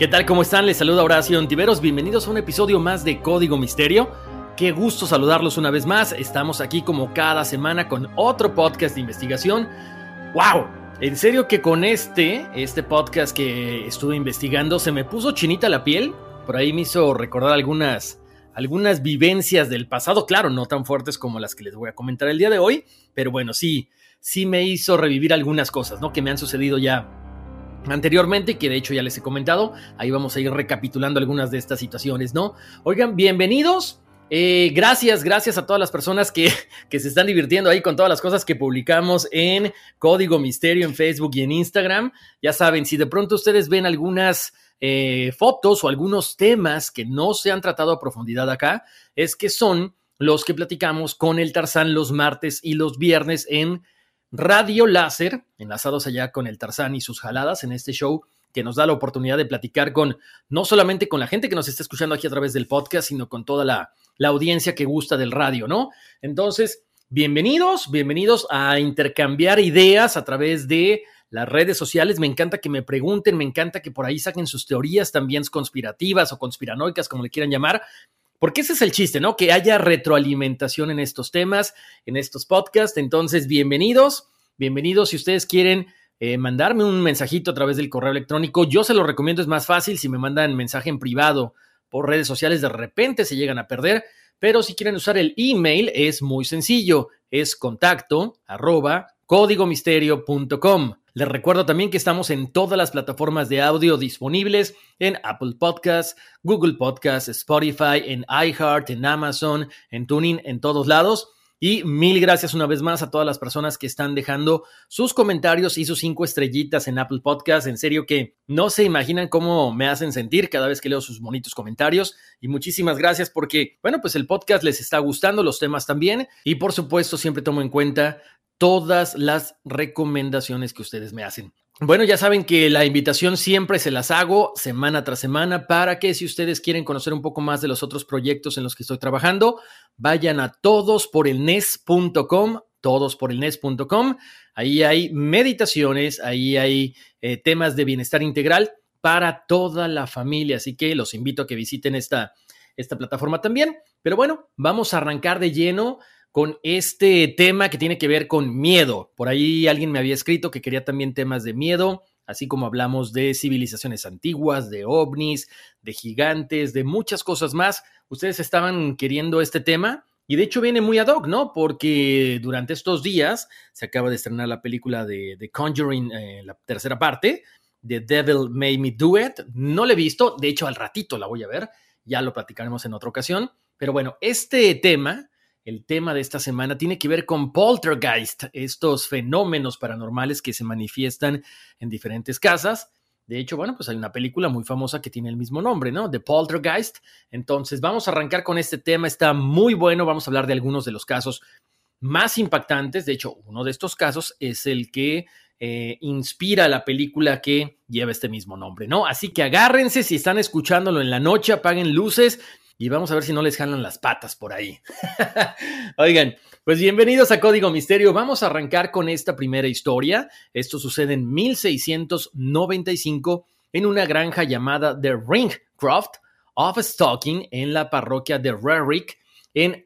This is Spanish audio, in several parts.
¿Qué tal? ¿Cómo están? Les saluda Horacio Antiveros. Bienvenidos a un episodio más de Código Misterio. Qué gusto saludarlos una vez más. Estamos aquí como cada semana con otro podcast de investigación. ¡Wow! En serio que con este, este podcast que estuve investigando, se me puso chinita la piel. Por ahí me hizo recordar algunas, algunas vivencias del pasado. Claro, no tan fuertes como las que les voy a comentar el día de hoy. Pero bueno, sí, sí me hizo revivir algunas cosas, ¿no? Que me han sucedido ya anteriormente, que de hecho ya les he comentado. Ahí vamos a ir recapitulando algunas de estas situaciones, ¿no? Oigan, bienvenidos. Eh, gracias, gracias a todas las personas que, que, se están divirtiendo ahí con todas las cosas que publicamos en Código Misterio en Facebook y en Instagram. Ya saben, si de pronto ustedes ven algunas eh, fotos o algunos temas que no se han tratado a profundidad acá, es que son los que platicamos con el Tarzán los martes y los viernes en Radio Láser, enlazados allá con el Tarzán y sus jaladas en este show que nos da la oportunidad de platicar con no solamente con la gente que nos está escuchando aquí a través del podcast, sino con toda la, la audiencia que gusta del radio, ¿no? Entonces, bienvenidos, bienvenidos a intercambiar ideas a través de las redes sociales. Me encanta que me pregunten, me encanta que por ahí saquen sus teorías también conspirativas o conspiranoicas, como le quieran llamar. Porque ese es el chiste, ¿no? Que haya retroalimentación en estos temas, en estos podcasts. Entonces, bienvenidos, bienvenidos. Si ustedes quieren eh, mandarme un mensajito a través del correo electrónico, yo se lo recomiendo, es más fácil si me mandan mensaje en privado por redes sociales, de repente se llegan a perder. Pero si quieren usar el email, es muy sencillo, es contacto arroba códigomisterio.com. Les recuerdo también que estamos en todas las plataformas de audio disponibles en Apple Podcasts, Google Podcasts, Spotify, en iHeart, en Amazon, en Tuning, en todos lados. Y mil gracias una vez más a todas las personas que están dejando sus comentarios y sus cinco estrellitas en Apple Podcasts. En serio que no se imaginan cómo me hacen sentir cada vez que leo sus bonitos comentarios. Y muchísimas gracias porque, bueno, pues el podcast les está gustando, los temas también. Y por supuesto, siempre tomo en cuenta todas las recomendaciones que ustedes me hacen. Bueno, ya saben que la invitación siempre se las hago semana tras semana para que si ustedes quieren conocer un poco más de los otros proyectos en los que estoy trabajando, vayan a todosporelnes.com, todosporelnes.com. Ahí hay meditaciones, ahí hay eh, temas de bienestar integral para toda la familia, así que los invito a que visiten esta, esta plataforma también. Pero bueno, vamos a arrancar de lleno con este tema que tiene que ver con miedo. Por ahí alguien me había escrito que quería también temas de miedo, así como hablamos de civilizaciones antiguas, de ovnis, de gigantes, de muchas cosas más. Ustedes estaban queriendo este tema y de hecho viene muy ad hoc, ¿no? Porque durante estos días se acaba de estrenar la película de, The Conjuring, eh, la tercera parte, The Devil Made Me Do It. No la he visto, de hecho al ratito la voy a ver, ya lo platicaremos en otra ocasión. Pero bueno, este tema el tema de esta semana tiene que ver con poltergeist, estos fenómenos paranormales que se manifiestan en diferentes casas. De hecho, bueno, pues hay una película muy famosa que tiene el mismo nombre, ¿no? The Poltergeist. Entonces, vamos a arrancar con este tema, está muy bueno, vamos a hablar de algunos de los casos más impactantes. De hecho, uno de estos casos es el que eh, inspira la película que lleva este mismo nombre, ¿no? Así que agárrense, si están escuchándolo en la noche, apaguen luces y vamos a ver si no les jalan las patas por ahí. Oigan, pues bienvenidos a Código Misterio. Vamos a arrancar con esta primera historia. Esto sucede en 1695 en una granja llamada The Ringcroft of Stocking en la parroquia de Rarick en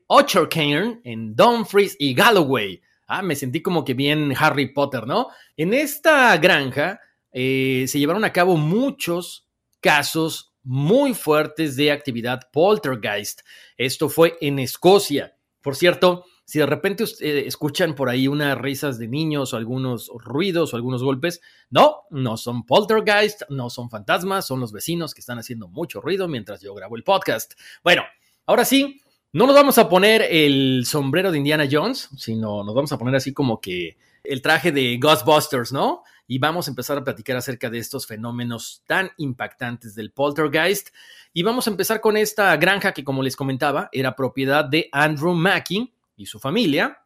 Cairn, en Dumfries y Galloway. Ah, me sentí como que bien Harry Potter, ¿no? En esta granja eh, se llevaron a cabo muchos casos muy fuertes de actividad poltergeist. Esto fue en Escocia. Por cierto, si de repente eh, escuchan por ahí unas risas de niños o algunos ruidos o algunos golpes, no, no son poltergeist, no son fantasmas, son los vecinos que están haciendo mucho ruido mientras yo grabo el podcast. Bueno, ahora sí, no nos vamos a poner el sombrero de Indiana Jones, sino nos vamos a poner así como que el traje de Ghostbusters, ¿no? Y vamos a empezar a platicar acerca de estos fenómenos tan impactantes del poltergeist. Y vamos a empezar con esta granja que, como les comentaba, era propiedad de Andrew Mackey y su familia.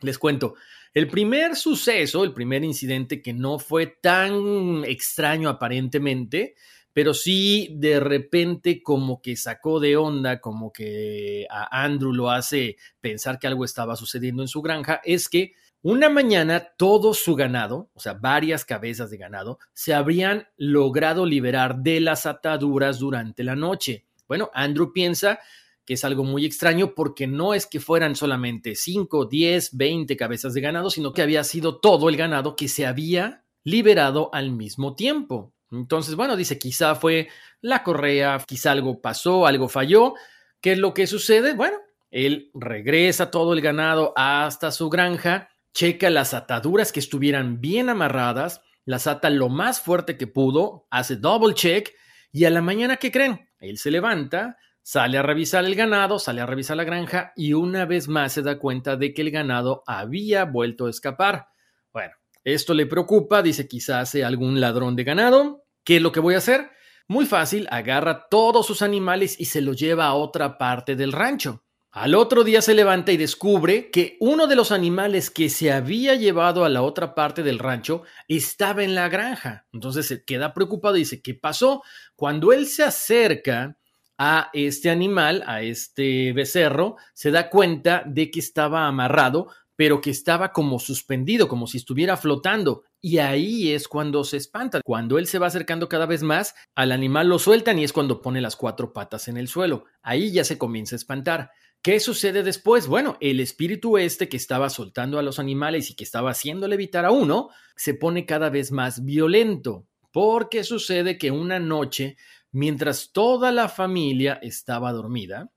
Les cuento, el primer suceso, el primer incidente que no fue tan extraño aparentemente, pero sí de repente como que sacó de onda, como que a Andrew lo hace pensar que algo estaba sucediendo en su granja, es que una mañana todo su ganado, o sea, varias cabezas de ganado, se habrían logrado liberar de las ataduras durante la noche. Bueno, Andrew piensa que es algo muy extraño porque no es que fueran solamente 5, 10, 20 cabezas de ganado, sino que había sido todo el ganado que se había liberado al mismo tiempo. Entonces, bueno, dice, quizá fue la correa, quizá algo pasó, algo falló. ¿Qué es lo que sucede? Bueno, él regresa todo el ganado hasta su granja, checa las ataduras que estuvieran bien amarradas, las ata lo más fuerte que pudo, hace double check y a la mañana, ¿qué creen? Él se levanta, sale a revisar el ganado, sale a revisar la granja y una vez más se da cuenta de que el ganado había vuelto a escapar. Bueno, esto le preocupa, dice quizás sea algún ladrón de ganado. ¿Qué es lo que voy a hacer? Muy fácil, agarra todos sus animales y se los lleva a otra parte del rancho. Al otro día se levanta y descubre que uno de los animales que se había llevado a la otra parte del rancho estaba en la granja. Entonces se queda preocupado y dice, ¿qué pasó? Cuando él se acerca a este animal, a este becerro, se da cuenta de que estaba amarrado pero que estaba como suspendido, como si estuviera flotando. Y ahí es cuando se espanta. Cuando él se va acercando cada vez más, al animal lo sueltan y es cuando pone las cuatro patas en el suelo. Ahí ya se comienza a espantar. ¿Qué sucede después? Bueno, el espíritu este que estaba soltando a los animales y que estaba haciendo levitar a uno, se pone cada vez más violento. Porque sucede que una noche, mientras toda la familia estaba dormida,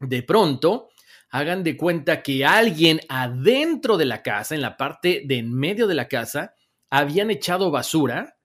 de pronto hagan de cuenta que alguien adentro de la casa, en la parte de en medio de la casa, habían echado basura,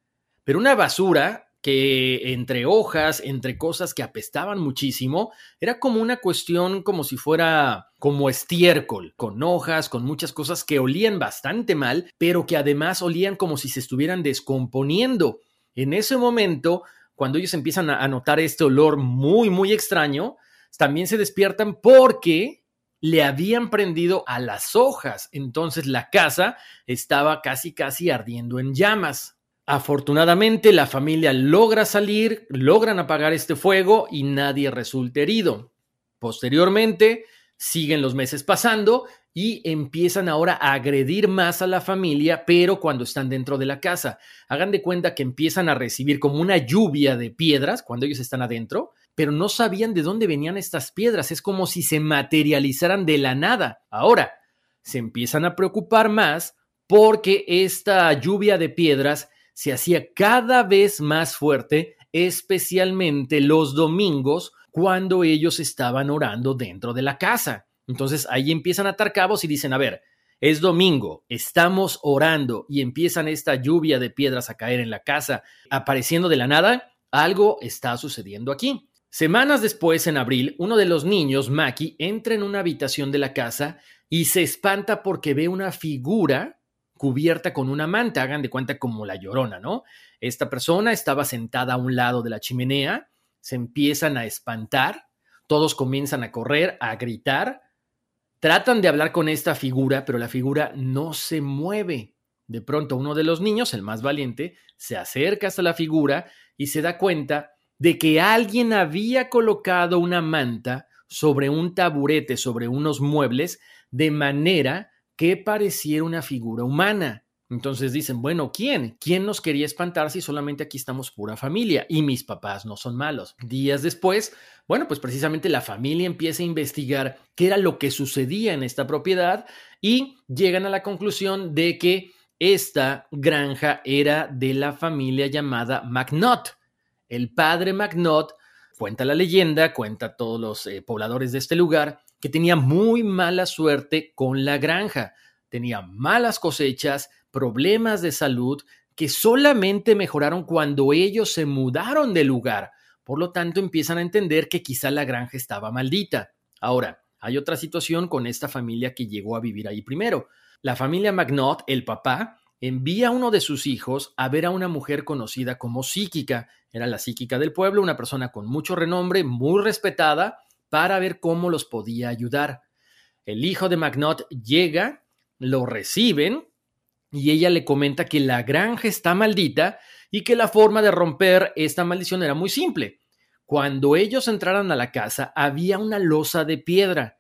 pero una basura que entre hojas, entre cosas que apestaban muchísimo, era como una cuestión como si fuera como estiércol, con hojas, con muchas cosas que olían bastante mal, pero que además olían como si se estuvieran descomponiendo. En ese momento, cuando ellos empiezan a notar este olor muy, muy extraño, también se despiertan porque le habían prendido a las hojas, entonces la casa estaba casi casi ardiendo en llamas. Afortunadamente la familia logra salir, logran apagar este fuego y nadie resulta herido. Posteriormente, siguen los meses pasando y empiezan ahora a agredir más a la familia, pero cuando están dentro de la casa. Hagan de cuenta que empiezan a recibir como una lluvia de piedras cuando ellos están adentro pero no sabían de dónde venían estas piedras. Es como si se materializaran de la nada. Ahora, se empiezan a preocupar más porque esta lluvia de piedras se hacía cada vez más fuerte, especialmente los domingos cuando ellos estaban orando dentro de la casa. Entonces ahí empiezan a atar cabos y dicen, a ver, es domingo, estamos orando y empiezan esta lluvia de piedras a caer en la casa, apareciendo de la nada, algo está sucediendo aquí. Semanas después, en abril, uno de los niños, Maki, entra en una habitación de la casa y se espanta porque ve una figura cubierta con una manta, hagan de cuenta como la llorona, ¿no? Esta persona estaba sentada a un lado de la chimenea, se empiezan a espantar, todos comienzan a correr, a gritar, tratan de hablar con esta figura, pero la figura no se mueve. De pronto uno de los niños, el más valiente, se acerca hasta la figura y se da cuenta de que alguien había colocado una manta sobre un taburete, sobre unos muebles, de manera que pareciera una figura humana. Entonces dicen, bueno, ¿quién? ¿Quién nos quería espantar si solamente aquí estamos pura familia y mis papás no son malos? Días después, bueno, pues precisamente la familia empieza a investigar qué era lo que sucedía en esta propiedad y llegan a la conclusión de que esta granja era de la familia llamada McNaught. El padre McNaught, cuenta la leyenda, cuenta todos los eh, pobladores de este lugar, que tenía muy mala suerte con la granja. Tenía malas cosechas, problemas de salud que solamente mejoraron cuando ellos se mudaron de lugar. Por lo tanto, empiezan a entender que quizá la granja estaba maldita. Ahora, hay otra situación con esta familia que llegó a vivir ahí primero. La familia McNaught, el papá, envía a uno de sus hijos a ver a una mujer conocida como psíquica. Era la psíquica del pueblo, una persona con mucho renombre, muy respetada, para ver cómo los podía ayudar. El hijo de McNaught llega, lo reciben y ella le comenta que la granja está maldita y que la forma de romper esta maldición era muy simple. Cuando ellos entraran a la casa había una losa de piedra.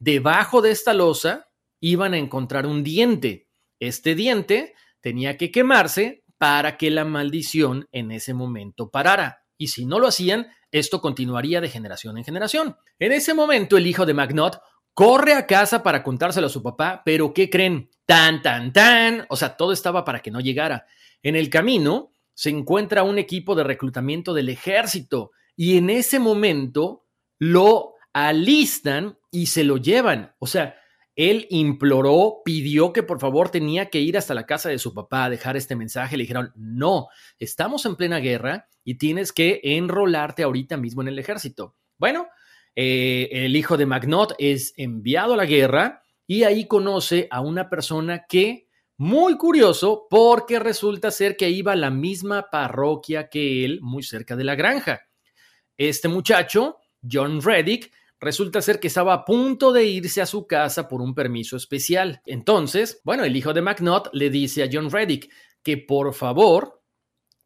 Debajo de esta losa iban a encontrar un diente. Este diente tenía que quemarse para que la maldición en ese momento parara. Y si no lo hacían, esto continuaría de generación en generación. En ese momento el hijo de McNaught corre a casa para contárselo a su papá, pero ¿qué creen? Tan, tan, tan. O sea, todo estaba para que no llegara. En el camino se encuentra un equipo de reclutamiento del ejército y en ese momento lo alistan y se lo llevan. O sea, él imploró, pidió que por favor tenía que ir hasta la casa de su papá a dejar este mensaje. Le dijeron, no, estamos en plena guerra y tienes que enrolarte ahorita mismo en el ejército. Bueno, eh, el hijo de Magnot es enviado a la guerra y ahí conoce a una persona que, muy curioso, porque resulta ser que iba a la misma parroquia que él, muy cerca de la granja. Este muchacho, John Reddick, resulta ser que estaba a punto de irse a su casa por un permiso especial. Entonces, bueno, el hijo de McNaught le dice a John Reddick que por favor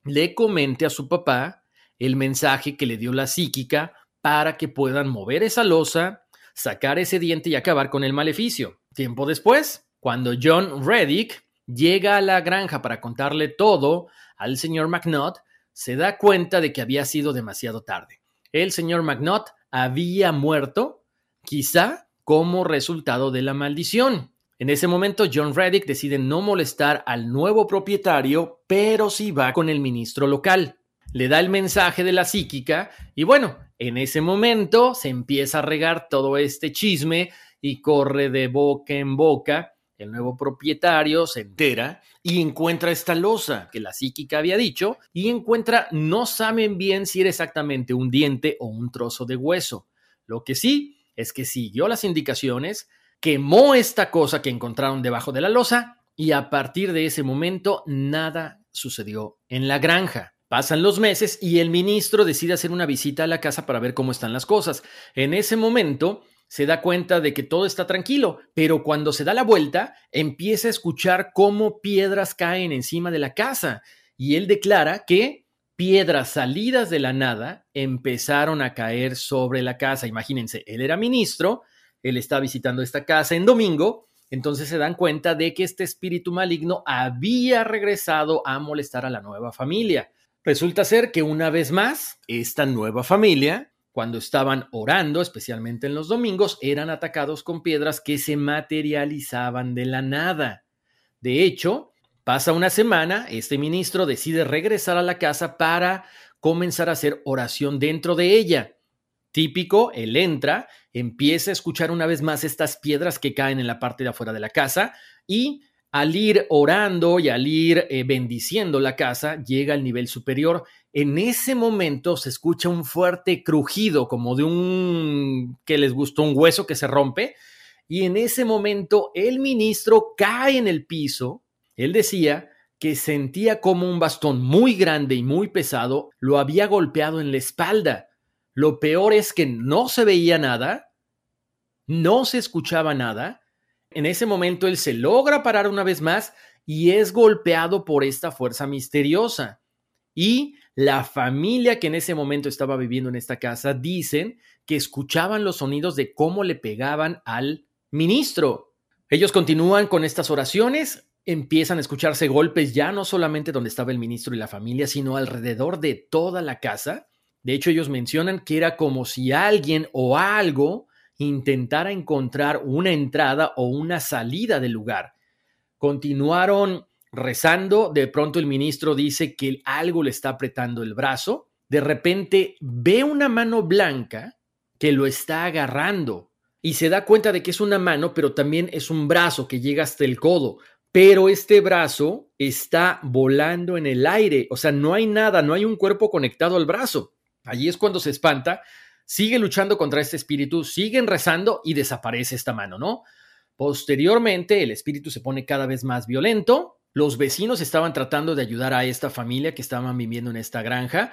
le comente a su papá el mensaje que le dio la psíquica para que puedan mover esa losa, sacar ese diente y acabar con el maleficio. Tiempo después, cuando John Reddick llega a la granja para contarle todo al señor McNaught, se da cuenta de que había sido demasiado tarde. El señor McNaught había muerto, quizá como resultado de la maldición. En ese momento, John Reddick decide no molestar al nuevo propietario, pero sí va con el ministro local. Le da el mensaje de la psíquica y bueno, en ese momento se empieza a regar todo este chisme y corre de boca en boca. El nuevo propietario se entera y encuentra esta losa que la psíquica había dicho y encuentra, no saben bien si era exactamente un diente o un trozo de hueso. Lo que sí es que siguió las indicaciones, quemó esta cosa que encontraron debajo de la losa y a partir de ese momento nada sucedió en la granja. Pasan los meses y el ministro decide hacer una visita a la casa para ver cómo están las cosas. En ese momento, se da cuenta de que todo está tranquilo, pero cuando se da la vuelta, empieza a escuchar cómo piedras caen encima de la casa y él declara que piedras salidas de la nada empezaron a caer sobre la casa. Imagínense, él era ministro, él está visitando esta casa en domingo, entonces se dan cuenta de que este espíritu maligno había regresado a molestar a la nueva familia. Resulta ser que una vez más, esta nueva familia cuando estaban orando, especialmente en los domingos, eran atacados con piedras que se materializaban de la nada. De hecho, pasa una semana, este ministro decide regresar a la casa para comenzar a hacer oración dentro de ella. Típico, él entra, empieza a escuchar una vez más estas piedras que caen en la parte de afuera de la casa y al ir orando y al ir eh, bendiciendo la casa, llega al nivel superior. En ese momento se escucha un fuerte crujido, como de un que les gustó un hueso que se rompe. Y en ese momento el ministro cae en el piso. Él decía que sentía como un bastón muy grande y muy pesado lo había golpeado en la espalda. Lo peor es que no se veía nada, no se escuchaba nada en ese momento él se logra parar una vez más y es golpeado por esta fuerza misteriosa. Y la familia que en ese momento estaba viviendo en esta casa dicen que escuchaban los sonidos de cómo le pegaban al ministro. Ellos continúan con estas oraciones, empiezan a escucharse golpes ya no solamente donde estaba el ministro y la familia, sino alrededor de toda la casa. De hecho, ellos mencionan que era como si alguien o algo intentara encontrar una entrada o una salida del lugar. Continuaron rezando, de pronto el ministro dice que algo le está apretando el brazo, de repente ve una mano blanca que lo está agarrando y se da cuenta de que es una mano, pero también es un brazo que llega hasta el codo. Pero este brazo está volando en el aire, o sea, no hay nada, no hay un cuerpo conectado al brazo. Allí es cuando se espanta, sigue luchando contra este espíritu, siguen rezando y desaparece esta mano, ¿no? Posteriormente, el espíritu se pone cada vez más violento. Los vecinos estaban tratando de ayudar a esta familia que estaban viviendo en esta granja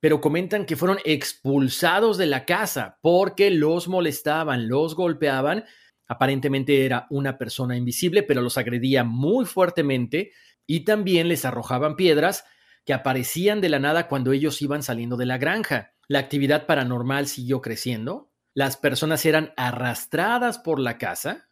pero comentan que fueron expulsados de la casa porque los molestaban, los golpeaban. Aparentemente era una persona invisible, pero los agredía muy fuertemente y también les arrojaban piedras que aparecían de la nada cuando ellos iban saliendo de la granja. La actividad paranormal siguió creciendo. Las personas eran arrastradas por la casa.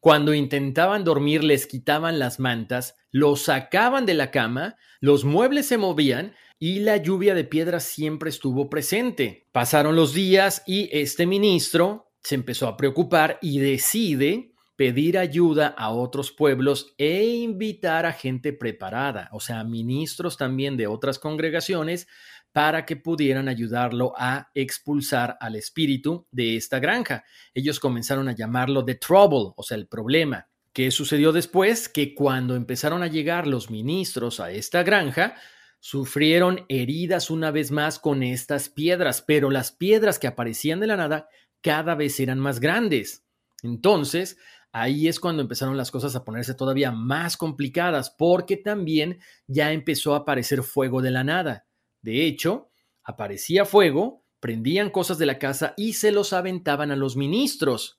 Cuando intentaban dormir les quitaban las mantas, los sacaban de la cama, los muebles se movían y la lluvia de piedras siempre estuvo presente. Pasaron los días y este ministro se empezó a preocupar y decide pedir ayuda a otros pueblos e invitar a gente preparada, o sea, ministros también de otras congregaciones, para que pudieran ayudarlo a expulsar al espíritu de esta granja. Ellos comenzaron a llamarlo The Trouble, o sea, el problema. ¿Qué sucedió después? Que cuando empezaron a llegar los ministros a esta granja, sufrieron heridas una vez más con estas piedras, pero las piedras que aparecían de la nada cada vez eran más grandes. Entonces, ahí es cuando empezaron las cosas a ponerse todavía más complicadas, porque también ya empezó a aparecer fuego de la nada. De hecho, aparecía fuego, prendían cosas de la casa y se los aventaban a los ministros.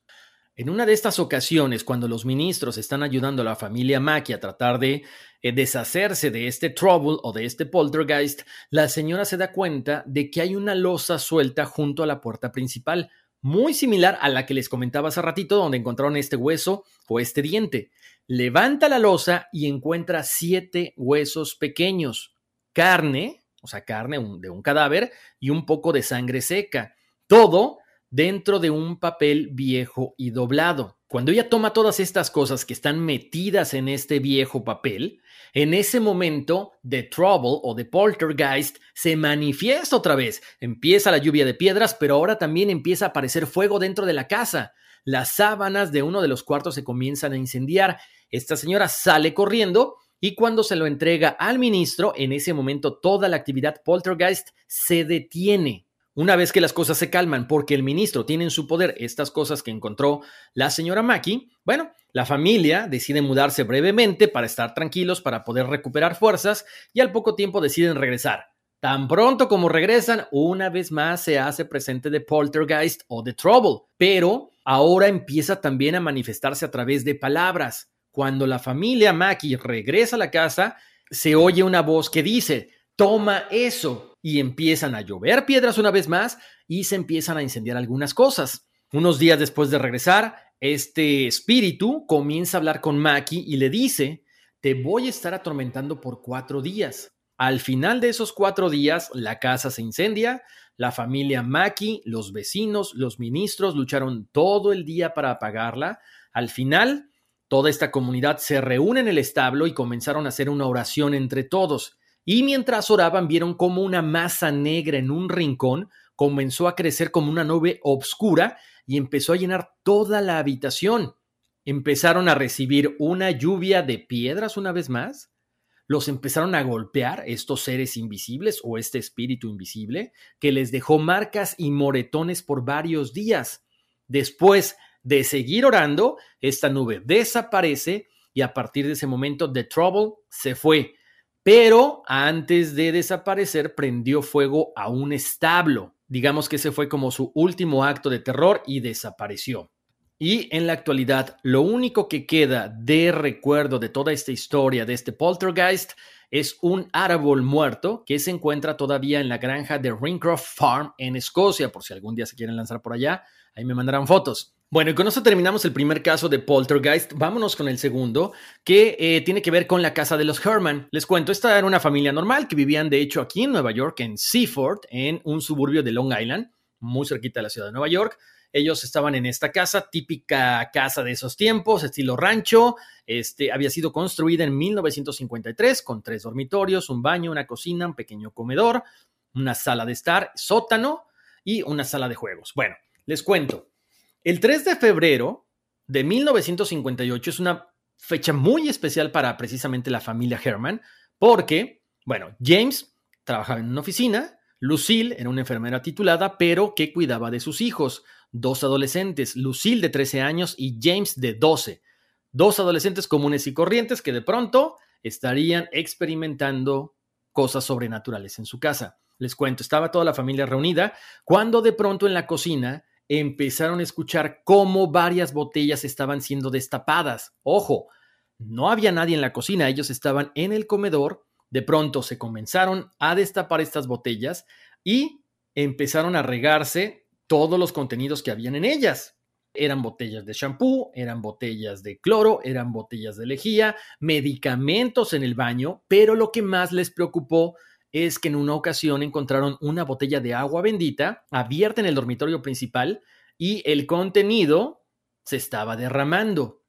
En una de estas ocasiones, cuando los ministros están ayudando a la familia Mackey a tratar de eh, deshacerse de este trouble o de este poltergeist, la señora se da cuenta de que hay una losa suelta junto a la puerta principal, muy similar a la que les comentaba hace ratito, donde encontraron este hueso o este diente. Levanta la losa y encuentra siete huesos pequeños, carne, o sea, carne de un cadáver y un poco de sangre seca. Todo dentro de un papel viejo y doblado. Cuando ella toma todas estas cosas que están metidas en este viejo papel, en ese momento The Trouble o The Poltergeist se manifiesta otra vez. Empieza la lluvia de piedras, pero ahora también empieza a aparecer fuego dentro de la casa. Las sábanas de uno de los cuartos se comienzan a incendiar. Esta señora sale corriendo y cuando se lo entrega al ministro, en ese momento toda la actividad poltergeist se detiene. Una vez que las cosas se calman porque el ministro tiene en su poder estas cosas que encontró la señora Maki, bueno, la familia decide mudarse brevemente para estar tranquilos, para poder recuperar fuerzas y al poco tiempo deciden regresar. Tan pronto como regresan, una vez más se hace presente de poltergeist o de trouble, pero ahora empieza también a manifestarse a través de palabras. Cuando la familia Maki regresa a la casa, se oye una voz que dice, toma eso, y empiezan a llover piedras una vez más y se empiezan a incendiar algunas cosas. Unos días después de regresar, este espíritu comienza a hablar con Maki y le dice, te voy a estar atormentando por cuatro días. Al final de esos cuatro días, la casa se incendia, la familia Maki, los vecinos, los ministros lucharon todo el día para apagarla. Al final, toda esta comunidad se reúne en el establo y comenzaron a hacer una oración entre todos. Y mientras oraban vieron como una masa negra en un rincón comenzó a crecer como una nube oscura y empezó a llenar toda la habitación. Empezaron a recibir una lluvia de piedras una vez más. Los empezaron a golpear estos seres invisibles o este espíritu invisible que les dejó marcas y moretones por varios días. Después de seguir orando, esta nube desaparece y a partir de ese momento The Trouble se fue pero antes de desaparecer prendió fuego a un establo. Digamos que ese fue como su último acto de terror y desapareció. Y en la actualidad, lo único que queda de recuerdo de toda esta historia de este poltergeist es un árbol muerto que se encuentra todavía en la granja de Rincroft Farm en Escocia, por si algún día se quieren lanzar por allá, ahí me mandarán fotos. Bueno, y con eso terminamos el primer caso de Poltergeist. Vámonos con el segundo, que eh, tiene que ver con la casa de los Herman. Les cuento, esta era una familia normal que vivían de hecho aquí en Nueva York, en Seaford, en un suburbio de Long Island, muy cerquita de la ciudad de Nueva York. ellos estaban en esta casa, típica casa de esos tiempos, estilo rancho. Este había sido construida en 1953 con tres dormitorios, un baño, una cocina, un pequeño comedor, una sala de estar, sótano y una sala de juegos. Bueno, les cuento. El 3 de febrero de 1958 es una fecha muy especial para precisamente la familia Herman, porque, bueno, James trabajaba en una oficina, Lucille era una enfermera titulada, pero que cuidaba de sus hijos, dos adolescentes, Lucille de 13 años y James de 12. Dos adolescentes comunes y corrientes que de pronto estarían experimentando cosas sobrenaturales en su casa. Les cuento, estaba toda la familia reunida cuando de pronto en la cocina empezaron a escuchar cómo varias botellas estaban siendo destapadas. Ojo, no había nadie en la cocina, ellos estaban en el comedor de pronto se comenzaron a destapar estas botellas y empezaron a regarse todos los contenidos que habían en ellas. Eran botellas de shampoo, eran botellas de cloro, eran botellas de lejía, medicamentos en el baño, pero lo que más les preocupó es que en una ocasión encontraron una botella de agua bendita abierta en el dormitorio principal y el contenido se estaba derramando.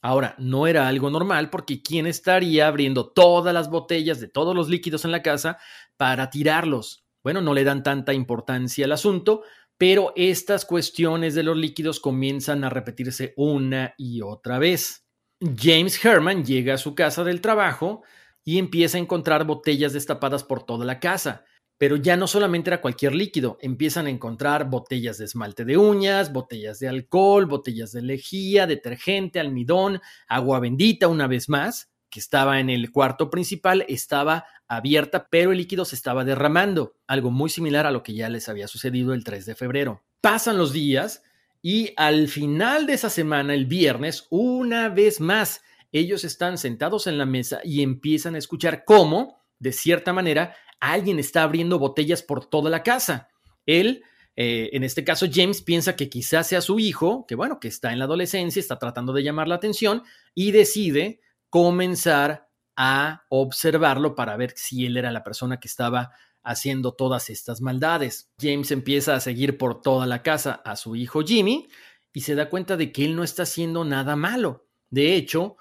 Ahora, no era algo normal porque ¿quién estaría abriendo todas las botellas de todos los líquidos en la casa para tirarlos? Bueno, no le dan tanta importancia al asunto, pero estas cuestiones de los líquidos comienzan a repetirse una y otra vez. James Herman llega a su casa del trabajo y empieza a encontrar botellas destapadas por toda la casa. Pero ya no solamente era cualquier líquido, empiezan a encontrar botellas de esmalte de uñas, botellas de alcohol, botellas de lejía, detergente, almidón, agua bendita una vez más, que estaba en el cuarto principal, estaba abierta, pero el líquido se estaba derramando, algo muy similar a lo que ya les había sucedido el 3 de febrero. Pasan los días y al final de esa semana, el viernes, una vez más, ellos están sentados en la mesa y empiezan a escuchar cómo, de cierta manera, alguien está abriendo botellas por toda la casa. Él, eh, en este caso James, piensa que quizás sea su hijo, que bueno, que está en la adolescencia, está tratando de llamar la atención y decide comenzar a observarlo para ver si él era la persona que estaba haciendo todas estas maldades. James empieza a seguir por toda la casa a su hijo Jimmy y se da cuenta de que él no está haciendo nada malo. De hecho,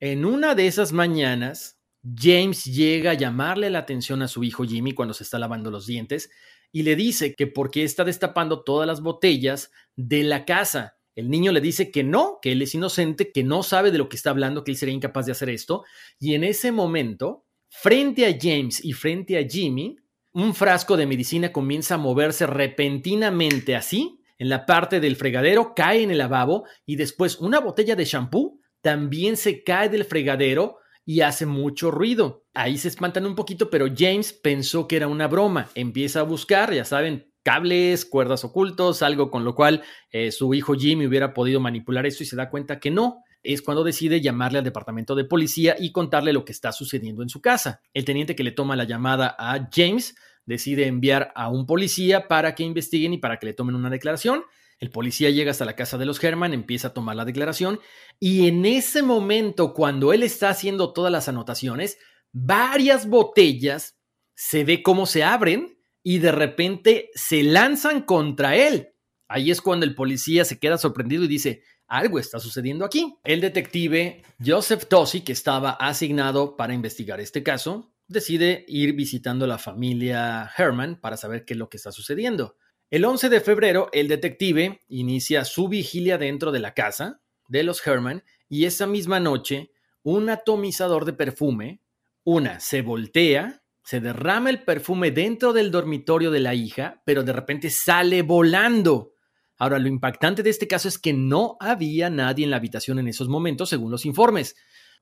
en una de esas mañanas, James llega a llamarle la atención a su hijo Jimmy cuando se está lavando los dientes y le dice que porque está destapando todas las botellas de la casa. El niño le dice que no, que él es inocente, que no sabe de lo que está hablando, que él sería incapaz de hacer esto. Y en ese momento, frente a James y frente a Jimmy, un frasco de medicina comienza a moverse repentinamente así en la parte del fregadero, cae en el lavabo y después una botella de shampoo también se cae del fregadero y hace mucho ruido. Ahí se espantan un poquito, pero James pensó que era una broma. Empieza a buscar, ya saben, cables, cuerdas ocultos, algo con lo cual eh, su hijo Jimmy hubiera podido manipular eso y se da cuenta que no. Es cuando decide llamarle al departamento de policía y contarle lo que está sucediendo en su casa. El teniente que le toma la llamada a James decide enviar a un policía para que investiguen y para que le tomen una declaración. El policía llega hasta la casa de los Herman, empieza a tomar la declaración y en ese momento, cuando él está haciendo todas las anotaciones, varias botellas se ve cómo se abren y de repente se lanzan contra él. Ahí es cuando el policía se queda sorprendido y dice, algo está sucediendo aquí. El detective Joseph Tosi, que estaba asignado para investigar este caso, decide ir visitando a la familia Herman para saber qué es lo que está sucediendo. El 11 de febrero, el detective inicia su vigilia dentro de la casa de los Herman y esa misma noche, un atomizador de perfume, una se voltea, se derrama el perfume dentro del dormitorio de la hija, pero de repente sale volando. Ahora, lo impactante de este caso es que no había nadie en la habitación en esos momentos, según los informes.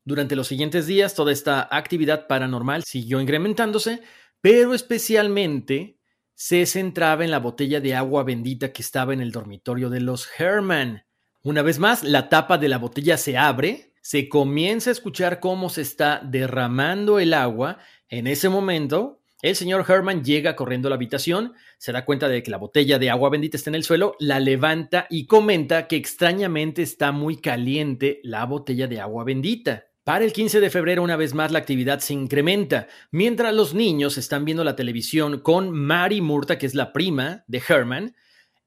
Durante los siguientes días, toda esta actividad paranormal siguió incrementándose, pero especialmente se centraba en la botella de agua bendita que estaba en el dormitorio de los Herman. Una vez más, la tapa de la botella se abre, se comienza a escuchar cómo se está derramando el agua. En ese momento, el señor Herman llega corriendo a la habitación, se da cuenta de que la botella de agua bendita está en el suelo, la levanta y comenta que extrañamente está muy caliente la botella de agua bendita. Para el 15 de febrero, una vez más, la actividad se incrementa. Mientras los niños están viendo la televisión con Mary Murta, que es la prima de Herman,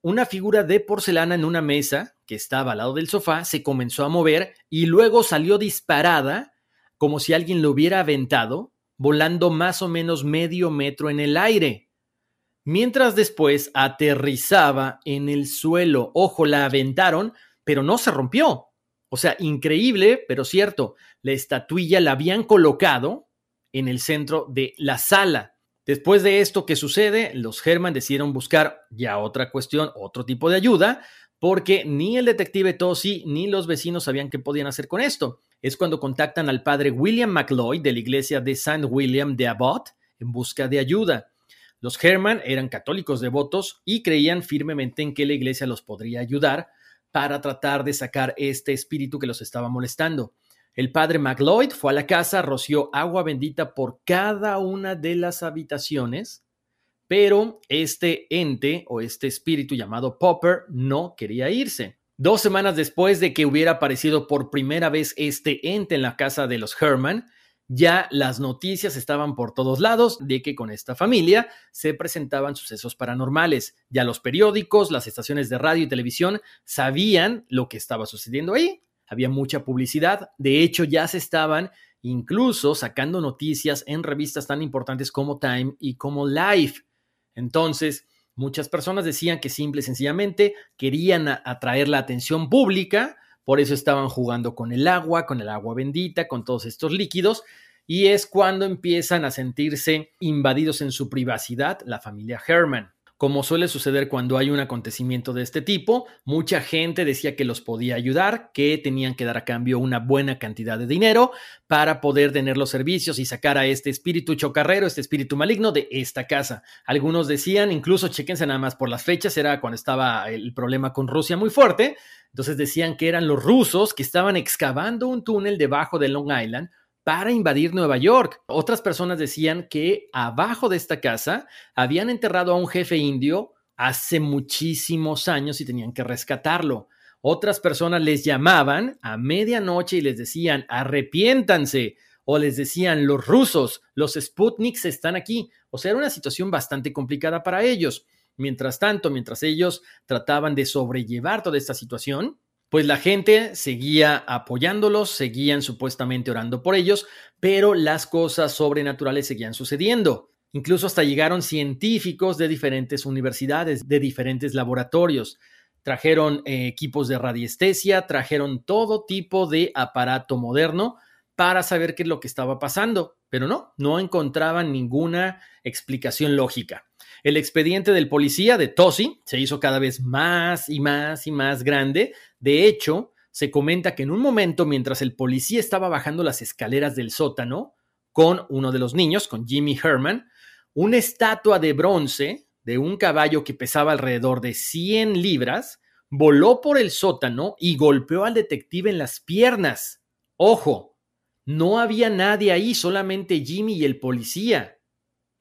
una figura de porcelana en una mesa que estaba al lado del sofá se comenzó a mover y luego salió disparada como si alguien lo hubiera aventado, volando más o menos medio metro en el aire. Mientras después aterrizaba en el suelo. Ojo, la aventaron, pero no se rompió. O sea, increíble, pero cierto. La estatuilla la habían colocado en el centro de la sala. Después de esto que sucede, los Herman decidieron buscar ya otra cuestión, otro tipo de ayuda, porque ni el detective Tosi ni los vecinos sabían qué podían hacer con esto. Es cuando contactan al padre William McLeod de la iglesia de St. William de Abbott en busca de ayuda. Los Herman eran católicos devotos y creían firmemente en que la iglesia los podría ayudar para tratar de sacar este espíritu que los estaba molestando. El padre McLeod fue a la casa, roció agua bendita por cada una de las habitaciones, pero este ente o este espíritu llamado Popper no quería irse. Dos semanas después de que hubiera aparecido por primera vez este ente en la casa de los Herman, ya las noticias estaban por todos lados de que con esta familia se presentaban sucesos paranormales. Ya los periódicos, las estaciones de radio y televisión sabían lo que estaba sucediendo ahí había mucha publicidad, de hecho ya se estaban incluso sacando noticias en revistas tan importantes como Time y como Life. Entonces, muchas personas decían que simple y sencillamente querían atraer la atención pública, por eso estaban jugando con el agua, con el agua bendita, con todos estos líquidos, y es cuando empiezan a sentirse invadidos en su privacidad la familia Herman. Como suele suceder cuando hay un acontecimiento de este tipo, mucha gente decía que los podía ayudar, que tenían que dar a cambio una buena cantidad de dinero para poder tener los servicios y sacar a este espíritu chocarrero, este espíritu maligno de esta casa. Algunos decían, incluso chequense nada más por las fechas, era cuando estaba el problema con Rusia muy fuerte, entonces decían que eran los rusos que estaban excavando un túnel debajo de Long Island para invadir Nueva York. Otras personas decían que abajo de esta casa habían enterrado a un jefe indio hace muchísimos años y tenían que rescatarlo. Otras personas les llamaban a medianoche y les decían, arrepiéntanse, o les decían, los rusos, los Sputniks están aquí. O sea, era una situación bastante complicada para ellos. Mientras tanto, mientras ellos trataban de sobrellevar toda esta situación, pues la gente seguía apoyándolos, seguían supuestamente orando por ellos, pero las cosas sobrenaturales seguían sucediendo. Incluso hasta llegaron científicos de diferentes universidades, de diferentes laboratorios. Trajeron eh, equipos de radiestesia, trajeron todo tipo de aparato moderno para saber qué es lo que estaba pasando, pero no, no encontraban ninguna explicación lógica. El expediente del policía de Tosi se hizo cada vez más y más y más grande. De hecho, se comenta que en un momento, mientras el policía estaba bajando las escaleras del sótano con uno de los niños, con Jimmy Herman, una estatua de bronce de un caballo que pesaba alrededor de 100 libras voló por el sótano y golpeó al detective en las piernas. Ojo, no había nadie ahí, solamente Jimmy y el policía.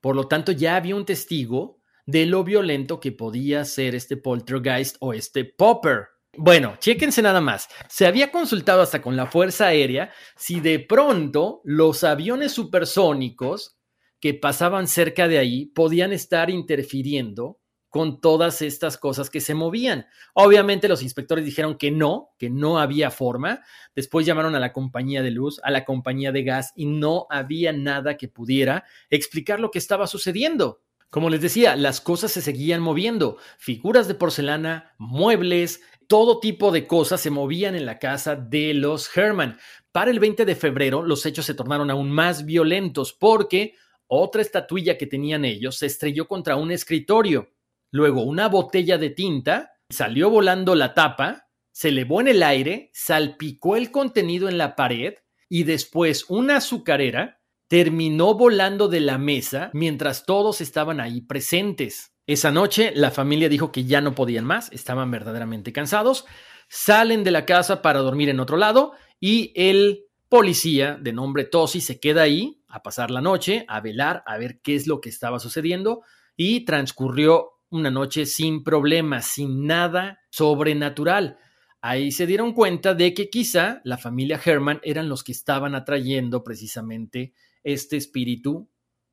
Por lo tanto, ya había un testigo de lo violento que podía ser este poltergeist o este popper. Bueno, chéquense nada más. Se había consultado hasta con la Fuerza Aérea si de pronto los aviones supersónicos que pasaban cerca de ahí podían estar interfiriendo con todas estas cosas que se movían. Obviamente los inspectores dijeron que no, que no había forma. Después llamaron a la compañía de luz, a la compañía de gas y no había nada que pudiera explicar lo que estaba sucediendo. Como les decía, las cosas se seguían moviendo. Figuras de porcelana, muebles, todo tipo de cosas se movían en la casa de los Herman. Para el 20 de febrero, los hechos se tornaron aún más violentos porque otra estatuilla que tenían ellos se estrelló contra un escritorio. Luego una botella de tinta salió volando la tapa, se elevó en el aire, salpicó el contenido en la pared y después una azucarera terminó volando de la mesa mientras todos estaban ahí presentes. Esa noche la familia dijo que ya no podían más, estaban verdaderamente cansados, salen de la casa para dormir en otro lado y el policía de nombre Tosi se queda ahí a pasar la noche, a velar, a ver qué es lo que estaba sucediendo y transcurrió una noche sin problemas, sin nada sobrenatural. Ahí se dieron cuenta de que quizá la familia Herman eran los que estaban atrayendo precisamente este espíritu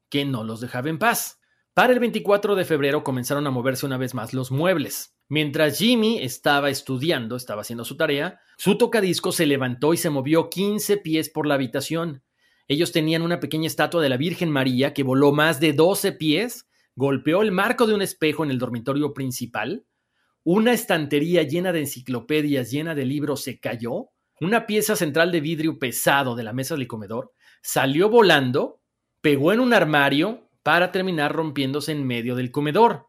que no los dejaba en paz. Para el 24 de febrero comenzaron a moverse una vez más los muebles. Mientras Jimmy estaba estudiando, estaba haciendo su tarea, su tocadisco se levantó y se movió 15 pies por la habitación. Ellos tenían una pequeña estatua de la Virgen María que voló más de 12 pies, golpeó el marco de un espejo en el dormitorio principal, una estantería llena de enciclopedias, llena de libros, se cayó, una pieza central de vidrio pesado de la mesa del comedor salió volando, pegó en un armario para terminar rompiéndose en medio del comedor.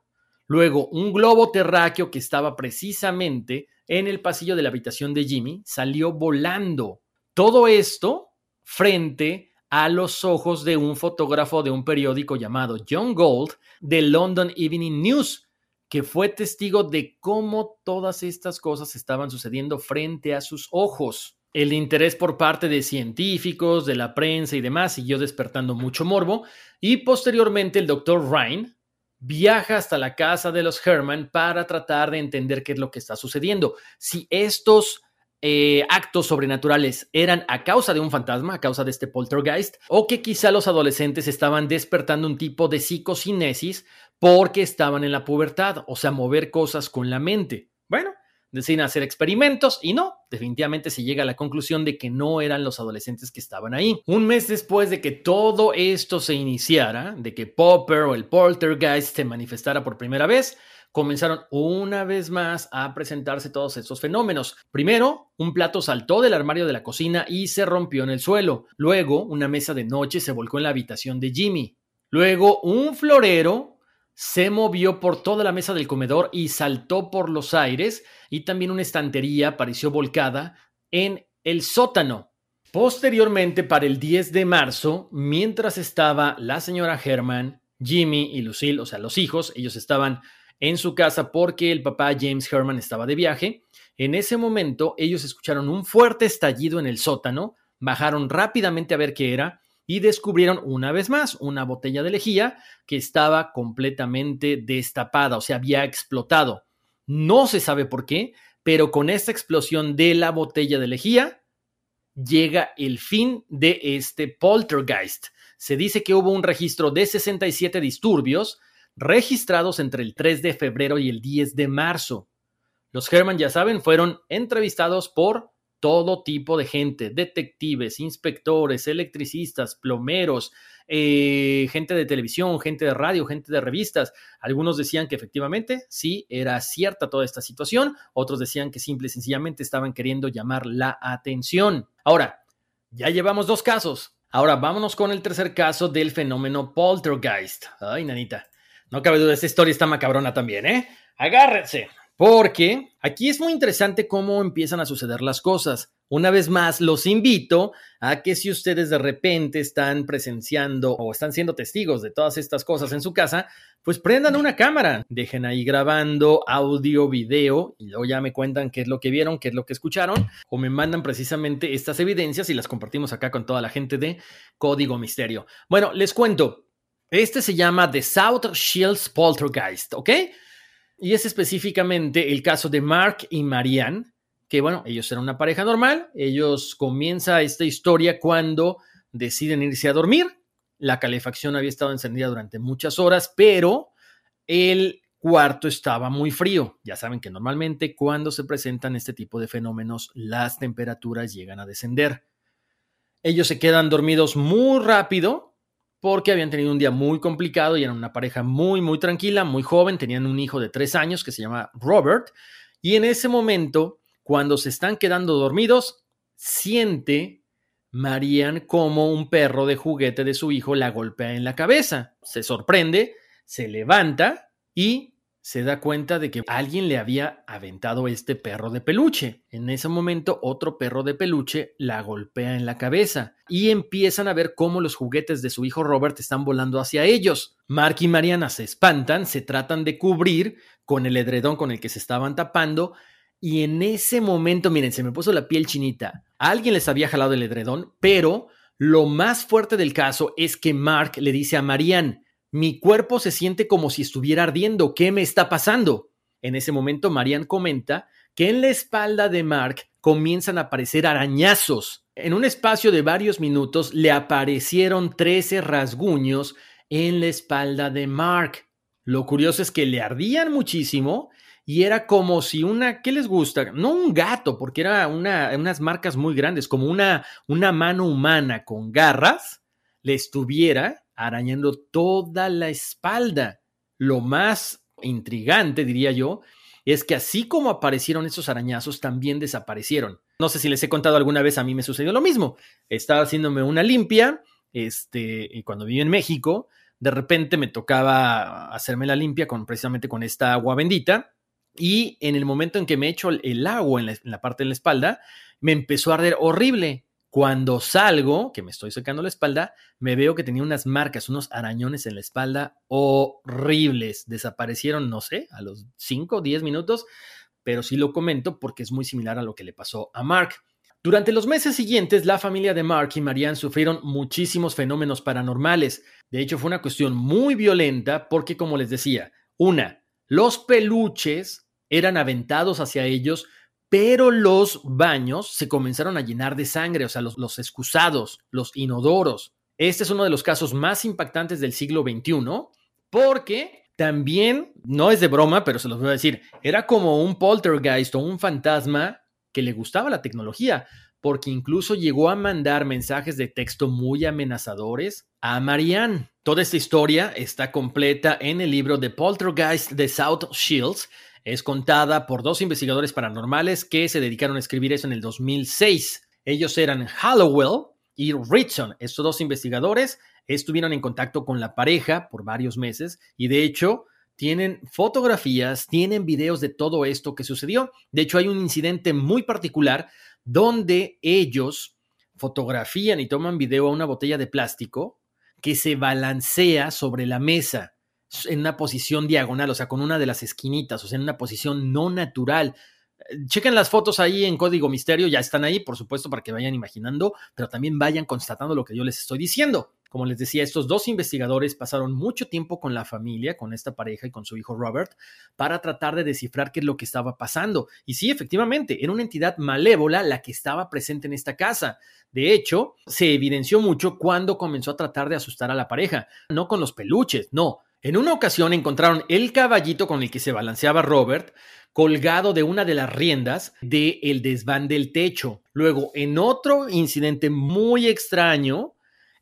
Luego, un globo terráqueo que estaba precisamente en el pasillo de la habitación de Jimmy salió volando. Todo esto frente a los ojos de un fotógrafo de un periódico llamado John Gold de London Evening News, que fue testigo de cómo todas estas cosas estaban sucediendo frente a sus ojos. El interés por parte de científicos, de la prensa y demás siguió despertando mucho morbo y posteriormente el doctor Ryan viaja hasta la casa de los Herman para tratar de entender qué es lo que está sucediendo. Si estos eh, actos sobrenaturales eran a causa de un fantasma, a causa de este poltergeist, o que quizá los adolescentes estaban despertando un tipo de psicocinesis porque estaban en la pubertad, o sea, mover cosas con la mente. Bueno, deciden hacer experimentos y no, definitivamente se llega a la conclusión de que no eran los adolescentes que estaban ahí. Un mes después de que todo esto se iniciara, de que Popper o el poltergeist se manifestara por primera vez, comenzaron una vez más a presentarse todos estos fenómenos. Primero, un plato saltó del armario de la cocina y se rompió en el suelo. Luego, una mesa de noche se volcó en la habitación de Jimmy. Luego, un florero se movió por toda la mesa del comedor y saltó por los aires y también una estantería apareció volcada en el sótano. Posteriormente, para el 10 de marzo, mientras estaba la señora Herman, Jimmy y Lucille, o sea, los hijos, ellos estaban en su casa porque el papá James Herman estaba de viaje. En ese momento, ellos escucharon un fuerte estallido en el sótano, bajaron rápidamente a ver qué era y descubrieron una vez más una botella de lejía que estaba completamente destapada, o sea, había explotado. No se sabe por qué, pero con esta explosión de la botella de lejía llega el fin de este poltergeist. Se dice que hubo un registro de 67 disturbios registrados entre el 3 de febrero y el 10 de marzo. Los Herman, ya saben, fueron entrevistados por todo tipo de gente, detectives, inspectores, electricistas, plomeros, eh, gente de televisión, gente de radio, gente de revistas. Algunos decían que efectivamente sí era cierta toda esta situación, otros decían que simple y sencillamente estaban queriendo llamar la atención. Ahora, ya llevamos dos casos. Ahora vámonos con el tercer caso del fenómeno poltergeist. Ay, nanita. No cabe duda, esta historia está macabrona también, ¿eh? Agárrense. Porque aquí es muy interesante cómo empiezan a suceder las cosas. Una vez más, los invito a que si ustedes de repente están presenciando o están siendo testigos de todas estas cosas en su casa, pues prendan una cámara, dejen ahí grabando audio, video y luego ya me cuentan qué es lo que vieron, qué es lo que escucharon o me mandan precisamente estas evidencias y las compartimos acá con toda la gente de Código Misterio. Bueno, les cuento. Este se llama The South Shields Poltergeist, ¿ok? Y es específicamente el caso de Mark y Marianne, que bueno, ellos eran una pareja normal, ellos comienza esta historia cuando deciden irse a dormir, la calefacción había estado encendida durante muchas horas, pero el cuarto estaba muy frío. Ya saben que normalmente cuando se presentan este tipo de fenómenos, las temperaturas llegan a descender. Ellos se quedan dormidos muy rápido, porque habían tenido un día muy complicado y eran una pareja muy, muy tranquila, muy joven, tenían un hijo de tres años que se llama Robert, y en ese momento, cuando se están quedando dormidos, siente Marian como un perro de juguete de su hijo la golpea en la cabeza. Se sorprende, se levanta y se da cuenta de que alguien le había aventado este perro de peluche. En ese momento, otro perro de peluche la golpea en la cabeza y empiezan a ver cómo los juguetes de su hijo Robert están volando hacia ellos. Mark y Mariana se espantan, se tratan de cubrir con el edredón con el que se estaban tapando y en ese momento, miren, se me puso la piel chinita. alguien les había jalado el edredón, pero lo más fuerte del caso es que Mark le dice a Marianne, mi cuerpo se siente como si estuviera ardiendo. ¿Qué me está pasando? En ese momento, Marianne comenta que en la espalda de Mark comienzan a aparecer arañazos. En un espacio de varios minutos le aparecieron 13 rasguños en la espalda de Mark. Lo curioso es que le ardían muchísimo y era como si una, ¿qué les gusta? No un gato, porque era una, unas marcas muy grandes, como una, una mano humana con garras, le estuviera arañando toda la espalda. Lo más intrigante, diría yo, es que así como aparecieron esos arañazos, también desaparecieron. No sé si les he contado alguna vez, a mí me sucedió lo mismo. Estaba haciéndome una limpia, este, y cuando viví en México, de repente me tocaba hacerme la limpia con precisamente con esta agua bendita y en el momento en que me echo el agua en la, en la parte de la espalda, me empezó a arder horrible. Cuando salgo, que me estoy secando la espalda, me veo que tenía unas marcas, unos arañones en la espalda horribles. Desaparecieron, no sé, a los 5 o 10 minutos, pero sí lo comento porque es muy similar a lo que le pasó a Mark. Durante los meses siguientes, la familia de Mark y Marianne sufrieron muchísimos fenómenos paranormales. De hecho, fue una cuestión muy violenta porque, como les decía, una, los peluches eran aventados hacia ellos pero los baños se comenzaron a llenar de sangre, o sea, los, excusados, los inodoros. Este es uno de los casos más impactantes del siglo XXI, porque también, no es de broma, pero se los voy a decir, era como un poltergeist o un fantasma que le gustaba la tecnología, porque incluso llegó a mandar mensajes de texto muy amenazadores a Marianne. Toda esta historia está completa en el libro de Poltergeist de South Shields, es contada por dos investigadores paranormales que se dedicaron a escribir eso en el 2006. Ellos eran Hallowell y Richson. Estos dos investigadores estuvieron en contacto con la pareja por varios meses y de hecho tienen fotografías, tienen videos de todo esto que sucedió. De hecho, hay un incidente muy particular donde ellos fotografían y toman video a una botella de plástico que se balancea sobre la mesa en una posición diagonal, o sea, con una de las esquinitas, o sea, en una posición no natural. Eh, chequen las fotos ahí en Código Misterio, ya están ahí, por supuesto, para que vayan imaginando, pero también vayan constatando lo que yo les estoy diciendo. Como les decía, estos dos investigadores pasaron mucho tiempo con la familia, con esta pareja y con su hijo Robert, para tratar de descifrar qué es lo que estaba pasando. Y sí, efectivamente, era una entidad malévola la que estaba presente en esta casa. De hecho, se evidenció mucho cuando comenzó a tratar de asustar a la pareja, no con los peluches, no, en una ocasión encontraron el caballito con el que se balanceaba Robert colgado de una de las riendas del el desván del techo. Luego, en otro incidente muy extraño,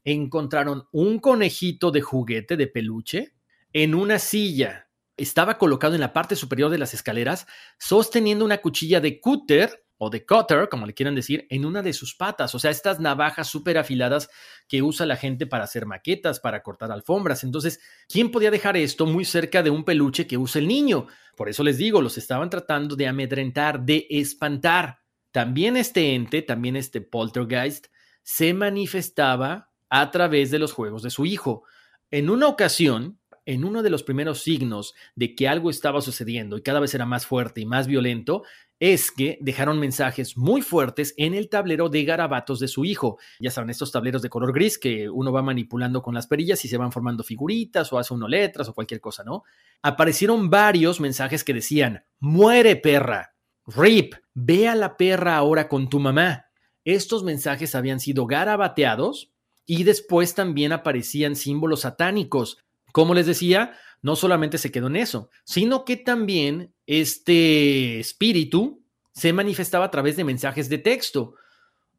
encontraron un conejito de juguete de peluche en una silla. Estaba colocado en la parte superior de las escaleras, sosteniendo una cuchilla de cúter o de cutter, como le quieran decir, en una de sus patas. O sea, estas navajas súper afiladas que usa la gente para hacer maquetas, para cortar alfombras. Entonces, ¿quién podía dejar esto muy cerca de un peluche que usa el niño? Por eso les digo, los estaban tratando de amedrentar, de espantar. También este ente, también este poltergeist, se manifestaba a través de los juegos de su hijo. En una ocasión, en uno de los primeros signos de que algo estaba sucediendo y cada vez era más fuerte y más violento, es que dejaron mensajes muy fuertes en el tablero de garabatos de su hijo. Ya saben, estos tableros de color gris que uno va manipulando con las perillas y se van formando figuritas o hace uno letras o cualquier cosa, ¿no? Aparecieron varios mensajes que decían, muere perra, rip, ve a la perra ahora con tu mamá. Estos mensajes habían sido garabateados y después también aparecían símbolos satánicos. Como les decía, no solamente se quedó en eso, sino que también este espíritu se manifestaba a través de mensajes de texto.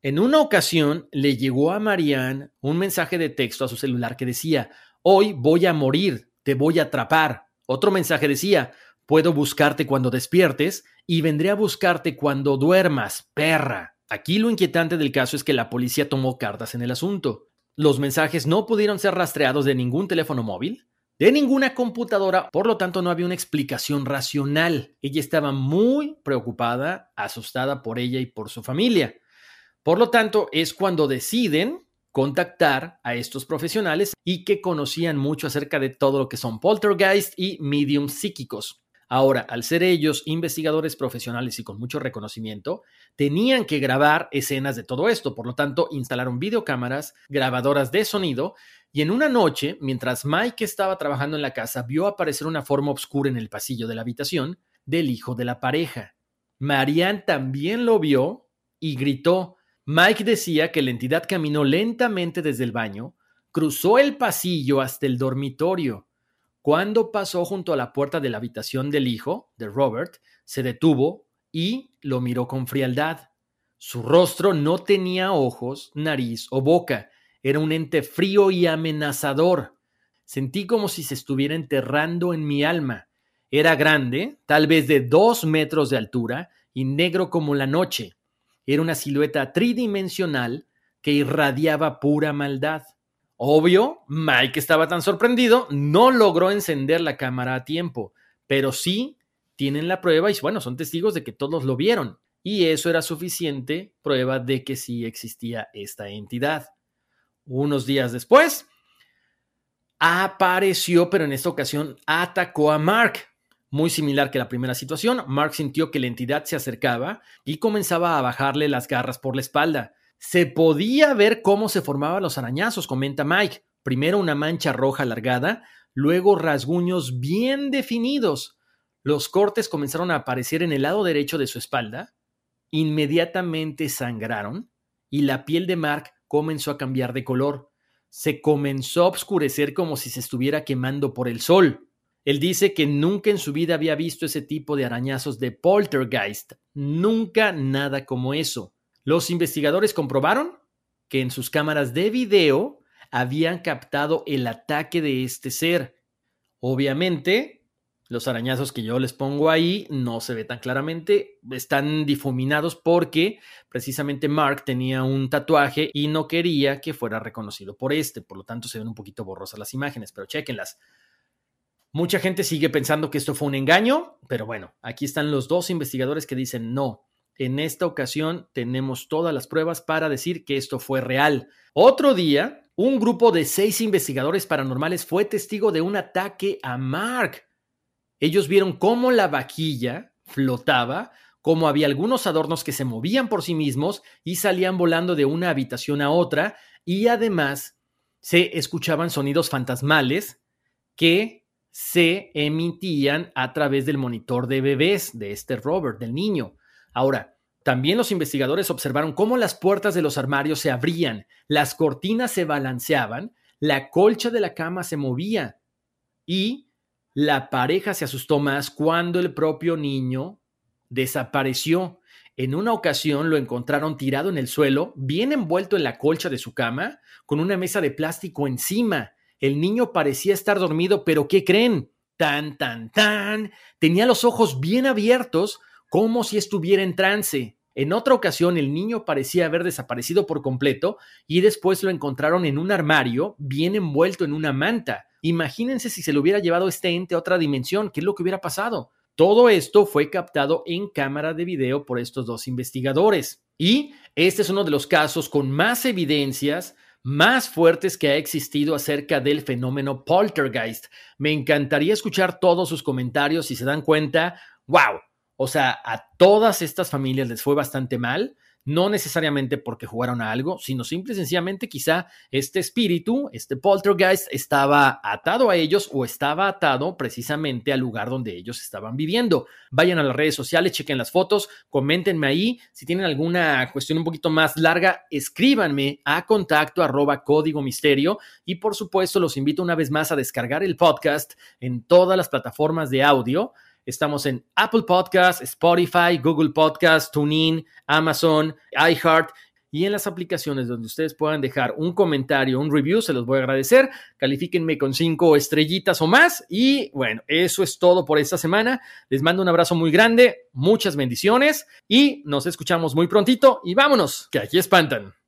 En una ocasión le llegó a Marianne un mensaje de texto a su celular que decía, hoy voy a morir, te voy a atrapar. Otro mensaje decía, puedo buscarte cuando despiertes y vendré a buscarte cuando duermas, perra. Aquí lo inquietante del caso es que la policía tomó cartas en el asunto. Los mensajes no pudieron ser rastreados de ningún teléfono móvil, de ninguna computadora, por lo tanto no había una explicación racional. Ella estaba muy preocupada, asustada por ella y por su familia. Por lo tanto, es cuando deciden contactar a estos profesionales y que conocían mucho acerca de todo lo que son poltergeist y mediums psíquicos. Ahora, al ser ellos investigadores profesionales y con mucho reconocimiento, tenían que grabar escenas de todo esto. Por lo tanto, instalaron videocámaras, grabadoras de sonido y en una noche, mientras Mike estaba trabajando en la casa, vio aparecer una forma oscura en el pasillo de la habitación del hijo de la pareja. Marianne también lo vio y gritó. Mike decía que la entidad caminó lentamente desde el baño, cruzó el pasillo hasta el dormitorio. Cuando pasó junto a la puerta de la habitación del hijo, de Robert, se detuvo y lo miró con frialdad. Su rostro no tenía ojos, nariz o boca. Era un ente frío y amenazador. Sentí como si se estuviera enterrando en mi alma. Era grande, tal vez de dos metros de altura, y negro como la noche. Era una silueta tridimensional que irradiaba pura maldad. Obvio, Mike estaba tan sorprendido, no logró encender la cámara a tiempo, pero sí tienen la prueba y bueno, son testigos de que todos lo vieron. Y eso era suficiente prueba de que sí existía esta entidad. Unos días después, apareció, pero en esta ocasión atacó a Mark. Muy similar que la primera situación, Mark sintió que la entidad se acercaba y comenzaba a bajarle las garras por la espalda. Se podía ver cómo se formaban los arañazos, comenta Mike. Primero una mancha roja alargada, luego rasguños bien definidos. Los cortes comenzaron a aparecer en el lado derecho de su espalda, inmediatamente sangraron y la piel de Mark comenzó a cambiar de color. Se comenzó a oscurecer como si se estuviera quemando por el sol. Él dice que nunca en su vida había visto ese tipo de arañazos de poltergeist, nunca nada como eso. Los investigadores comprobaron que en sus cámaras de video habían captado el ataque de este ser. Obviamente, los arañazos que yo les pongo ahí no se ve tan claramente, están difuminados porque precisamente Mark tenía un tatuaje y no quería que fuera reconocido por este, por lo tanto se ven un poquito borrosas las imágenes, pero chequenlas. Mucha gente sigue pensando que esto fue un engaño, pero bueno, aquí están los dos investigadores que dicen no, en esta ocasión tenemos todas las pruebas para decir que esto fue real. Otro día, un grupo de seis investigadores paranormales fue testigo de un ataque a Mark. Ellos vieron cómo la vaquilla flotaba, cómo había algunos adornos que se movían por sí mismos y salían volando de una habitación a otra, y además se escuchaban sonidos fantasmales que se emitían a través del monitor de bebés de este Robert, del niño. Ahora, también los investigadores observaron cómo las puertas de los armarios se abrían, las cortinas se balanceaban, la colcha de la cama se movía y la pareja se asustó más cuando el propio niño desapareció. En una ocasión lo encontraron tirado en el suelo, bien envuelto en la colcha de su cama, con una mesa de plástico encima. El niño parecía estar dormido, pero ¿qué creen? Tan, tan, tan. Tenía los ojos bien abiertos, como si estuviera en trance. En otra ocasión el niño parecía haber desaparecido por completo y después lo encontraron en un armario bien envuelto en una manta. Imagínense si se lo hubiera llevado este ente a otra dimensión, ¿qué es lo que hubiera pasado? Todo esto fue captado en cámara de video por estos dos investigadores. Y este es uno de los casos con más evidencias más fuertes que ha existido acerca del fenómeno poltergeist. Me encantaría escuchar todos sus comentarios y se dan cuenta, wow, o sea, a todas estas familias les fue bastante mal, no necesariamente porque jugaron a algo, sino simple y sencillamente quizá este espíritu, este poltergeist, estaba atado a ellos o estaba atado precisamente al lugar donde ellos estaban viviendo. Vayan a las redes sociales, chequen las fotos, coméntenme ahí. Si tienen alguna cuestión un poquito más larga, escríbanme a contacto arroba código misterio y por supuesto los invito una vez más a descargar el podcast en todas las plataformas de audio Estamos en Apple Podcast, Spotify, Google Podcast, TuneIn, Amazon, iHeart y en las aplicaciones donde ustedes puedan dejar un comentario, un review, se los voy a agradecer. Califíquenme con cinco estrellitas o más. Y bueno, eso es todo por esta semana. Les mando un abrazo muy grande, muchas bendiciones y nos escuchamos muy prontito. Y vámonos, que aquí espantan.